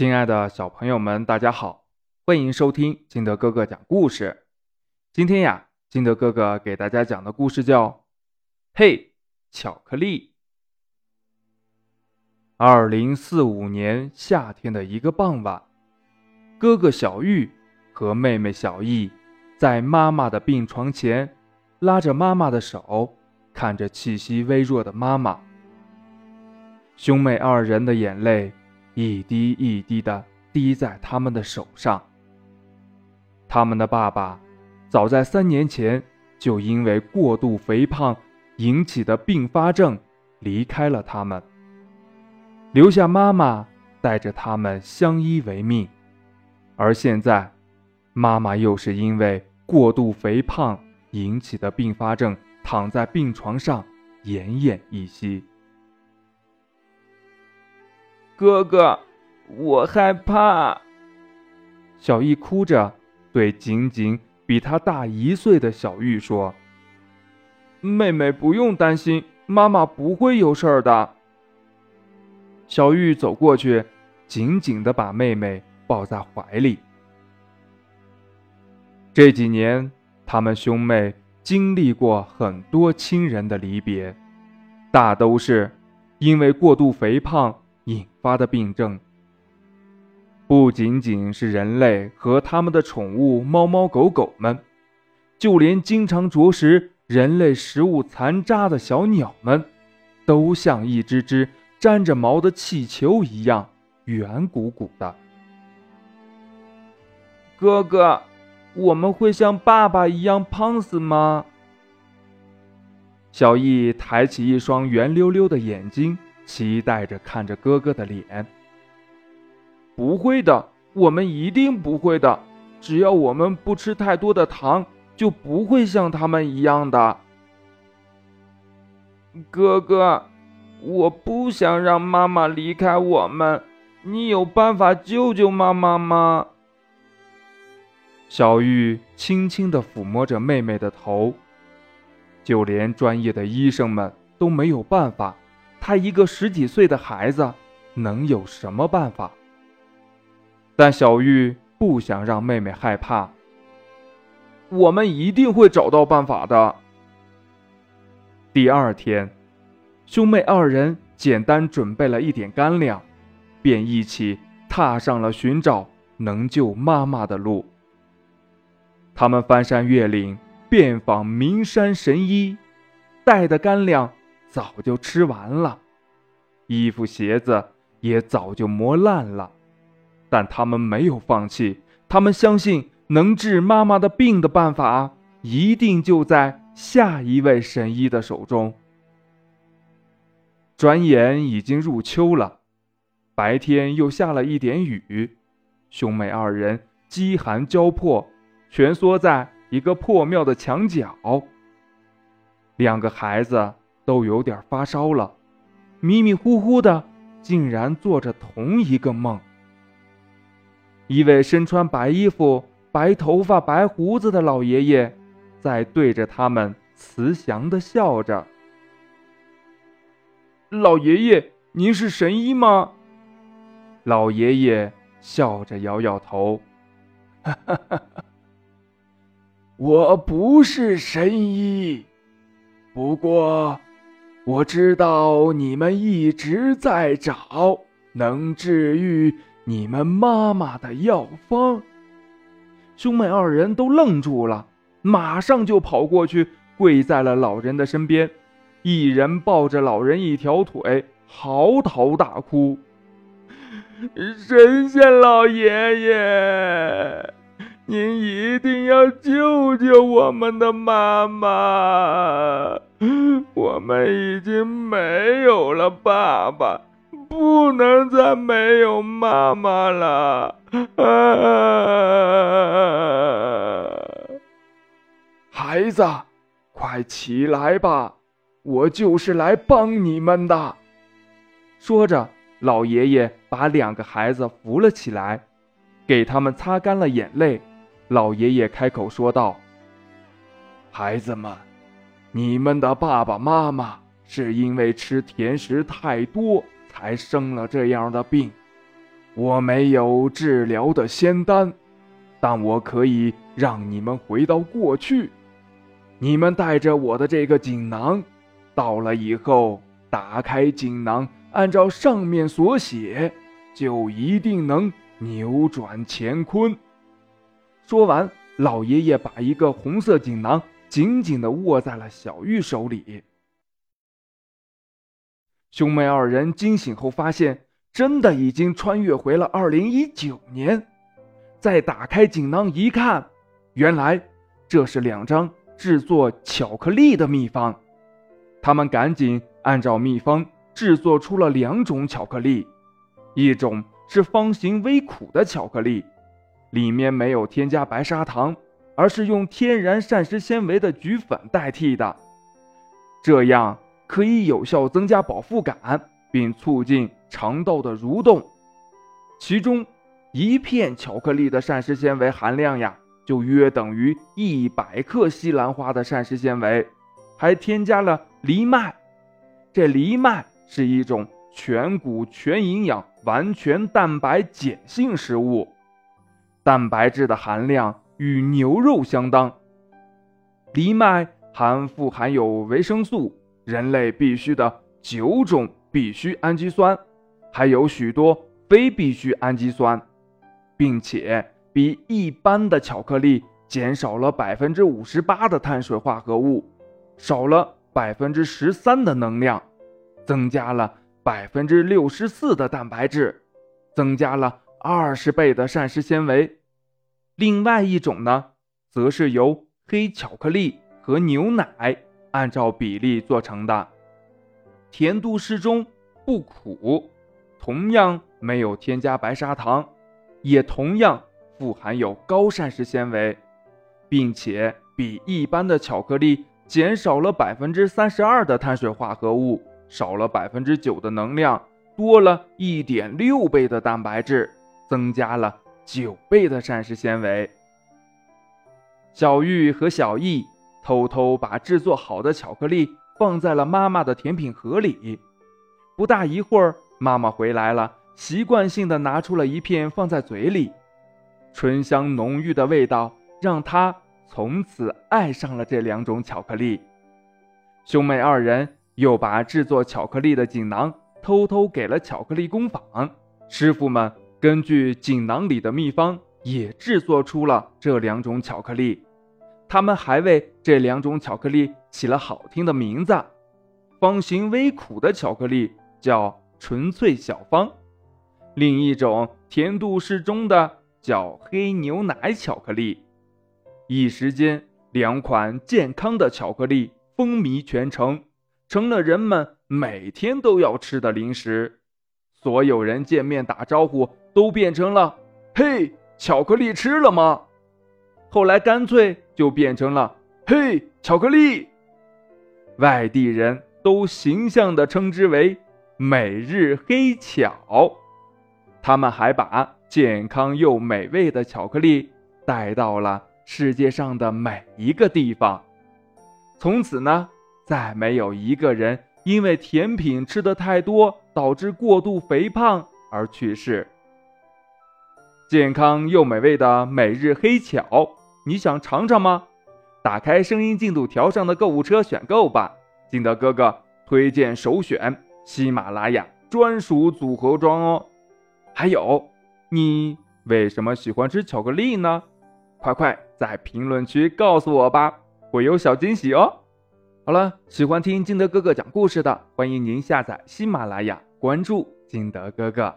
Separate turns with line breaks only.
亲爱的小朋友们，大家好，欢迎收听金德哥哥讲故事。今天呀，金德哥哥给大家讲的故事叫《嘿，巧克力》。二零四五年夏天的一个傍晚，哥哥小玉和妹妹小艺在妈妈的病床前，拉着妈妈的手，看着气息微弱的妈妈。兄妹二人的眼泪。一滴一滴的滴在他们的手上。他们的爸爸早在三年前就因为过度肥胖引起的并发症离开了他们，留下妈妈带着他们相依为命。而现在，妈妈又是因为过度肥胖引起的并发症躺在病床上奄奄一息。
哥哥，我害怕。
小易哭着对仅仅比他大一岁的小玉说：“
妹妹不用担心，妈妈不会有事儿的。”
小玉走过去，紧紧的把妹妹抱在怀里。这几年，他们兄妹经历过很多亲人的离别，大都是因为过度肥胖。引发的病症，不仅仅是人类和他们的宠物猫猫狗狗们，就连经常啄食人类食物残渣的小鸟们，都像一只只沾着毛的气球一样圆鼓鼓的。
哥哥，我们会像爸爸一样胖死吗？
小易抬起一双圆溜溜的眼睛。期待着看着哥哥的脸。
不会的，我们一定不会的。只要我们不吃太多的糖，就不会像他们一样的。哥哥，我不想让妈妈离开我们。你有办法救救妈妈吗？
小玉轻轻地抚摸着妹妹的头。就连专业的医生们都没有办法。他一个十几岁的孩子，能有什么办法？但小玉不想让妹妹害怕。
我们一定会找到办法的。
第二天，兄妹二人简单准备了一点干粮，便一起踏上了寻找能救妈妈的路。他们翻山越岭，遍访名山神医，带的干粮。早就吃完了，衣服鞋子也早就磨烂了，但他们没有放弃。他们相信能治妈妈的病的办法，一定就在下一位神医的手中。转眼已经入秋了，白天又下了一点雨，兄妹二人饥寒交迫，蜷缩在一个破庙的墙角。两个孩子。都有点发烧了，迷迷糊糊的，竟然做着同一个梦。一位身穿白衣服、白头发、白胡子的老爷爷，在对着他们慈祥的笑着。
老爷爷，您是神医吗？
老爷爷笑着摇摇头：“
哈哈哈，我不是神医，不过……”我知道你们一直在找能治愈你们妈妈的药方。
兄妹二人都愣住了，马上就跑过去，跪在了老人的身边，一人抱着老人一条腿，嚎啕大哭：“
神仙老爷爷！”您一定要救救我们的妈妈！我们已经没有了爸爸，不能再没有妈妈了。
孩子，快起来吧，我就是来帮你们的。
说着，老爷爷把两个孩子扶了起来，给他们擦干了眼泪。老爷爷开口说道：“
孩子们，你们的爸爸妈妈是因为吃甜食太多才生了这样的病。我没有治疗的仙丹，但我可以让你们回到过去。你们带着我的这个锦囊，到了以后，打开锦囊，按照上面所写，就一定能扭转乾坤。
说完，老爷爷把一个红色锦囊紧紧地握在了小玉手里。兄妹二人惊醒后，发现真的已经穿越回了二零一九年。再打开锦囊一看，原来这是两张。制作巧克力的秘方，他们赶紧按照秘方制作出了两种巧克力，一种是方形微苦的巧克力，里面没有添加白砂糖，而是用天然膳食纤维的菊粉代替的，这样可以有效增加饱腹感，并促进肠道的蠕动。其中一片巧克力的膳食纤维含量呀。就约等于一百克西兰花的膳食纤维，还添加了藜麦。这藜麦是一种全谷全营养、完全蛋白碱性食物，蛋白质的含量与牛肉相当。藜麦含富含有维生素、人类必需的九种必需氨基酸，还有许多非必需氨基酸，并且。比一般的巧克力减少了百分之五十八的碳水化合物，少了百分之十三的能量，增加了百分之六十四的蛋白质，增加了二十倍的膳食纤维。另外一种呢，则是由黑巧克力和牛奶按照比例做成的，甜度适中，不苦，同样没有添加白砂糖，也同样。富含有高膳食纤维，并且比一般的巧克力减少了百分之三十二的碳水化合物，少了百分之九的能量，多了一点六倍的蛋白质，增加了九倍的膳食纤维。小玉和小易偷偷把制作好的巧克力放在了妈妈的甜品盒里。不大一会儿，妈妈回来了，习惯性的拿出了一片放在嘴里。醇香浓郁的味道让他从此爱上了这两种巧克力。兄妹二人又把制作巧克力的锦囊偷偷给了巧克力工坊，师傅们根据锦囊里的秘方也制作出了这两种巧克力。他们还为这两种巧克力起了好听的名字：方形微苦的巧克力叫纯粹小方，另一种甜度适中的。叫黑牛奶巧克力，一时间，两款健康的巧克力风靡全城，成了人们每天都要吃的零食。所有人见面打招呼都变成了“嘿，巧克力吃了吗？”后来干脆就变成了“嘿，巧克力”。外地人都形象地称之为“每日黑巧”。他们还把。健康又美味的巧克力带到了世界上的每一个地方。从此呢，再没有一个人因为甜品吃的太多导致过度肥胖而去世。健康又美味的每日黑巧，你想尝尝吗？打开声音进度条上的购物车选购吧。金德哥哥推荐首选喜马拉雅专属组合装哦，还有。你为什么喜欢吃巧克力呢？快快在评论区告诉我吧，会有小惊喜哦！好了，喜欢听金德哥哥讲故事的，欢迎您下载喜马拉雅，关注金德哥哥。